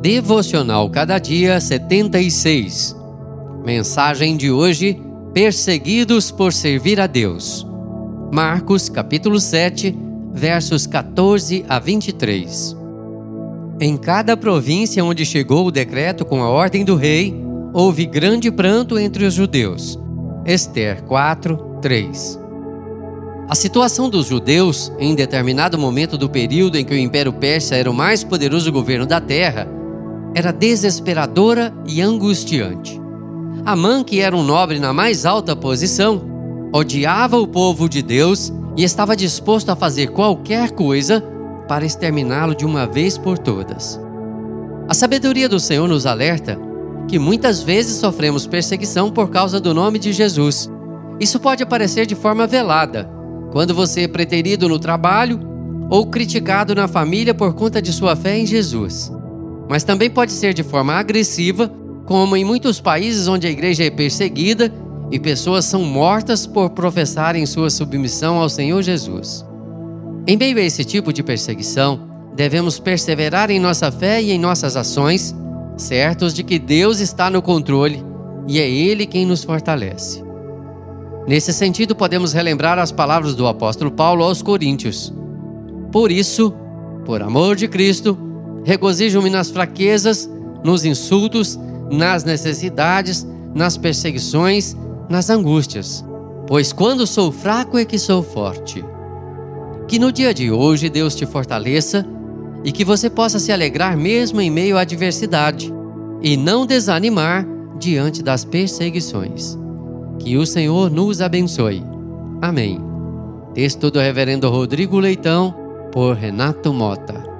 Devocional Cada Dia 76. Mensagem de hoje: Perseguidos por servir a Deus. Marcos, capítulo 7, versos 14 a 23. Em cada província onde chegou o decreto com a ordem do rei, houve grande pranto entre os judeus. Esther 4, 3. A situação dos judeus, em determinado momento do período em que o Império Persa era o mais poderoso governo da terra, era desesperadora e angustiante. Amã, que era um nobre na mais alta posição, odiava o povo de Deus e estava disposto a fazer qualquer coisa para exterminá-lo de uma vez por todas. A sabedoria do Senhor nos alerta que muitas vezes sofremos perseguição por causa do nome de Jesus. Isso pode aparecer de forma velada quando você é preterido no trabalho ou criticado na família por conta de sua fé em Jesus. Mas também pode ser de forma agressiva, como em muitos países onde a igreja é perseguida e pessoas são mortas por professarem sua submissão ao Senhor Jesus. Em meio a esse tipo de perseguição, devemos perseverar em nossa fé e em nossas ações, certos de que Deus está no controle e é Ele quem nos fortalece. Nesse sentido, podemos relembrar as palavras do apóstolo Paulo aos Coríntios. Por isso, por amor de Cristo, regozijo-me nas fraquezas, nos insultos, nas necessidades, nas perseguições, nas angústias. Pois quando sou fraco é que sou forte. Que no dia de hoje Deus te fortaleça e que você possa se alegrar mesmo em meio à adversidade e não desanimar diante das perseguições. Que o Senhor nos abençoe. Amém. Texto do Reverendo Rodrigo Leitão, por Renato Mota.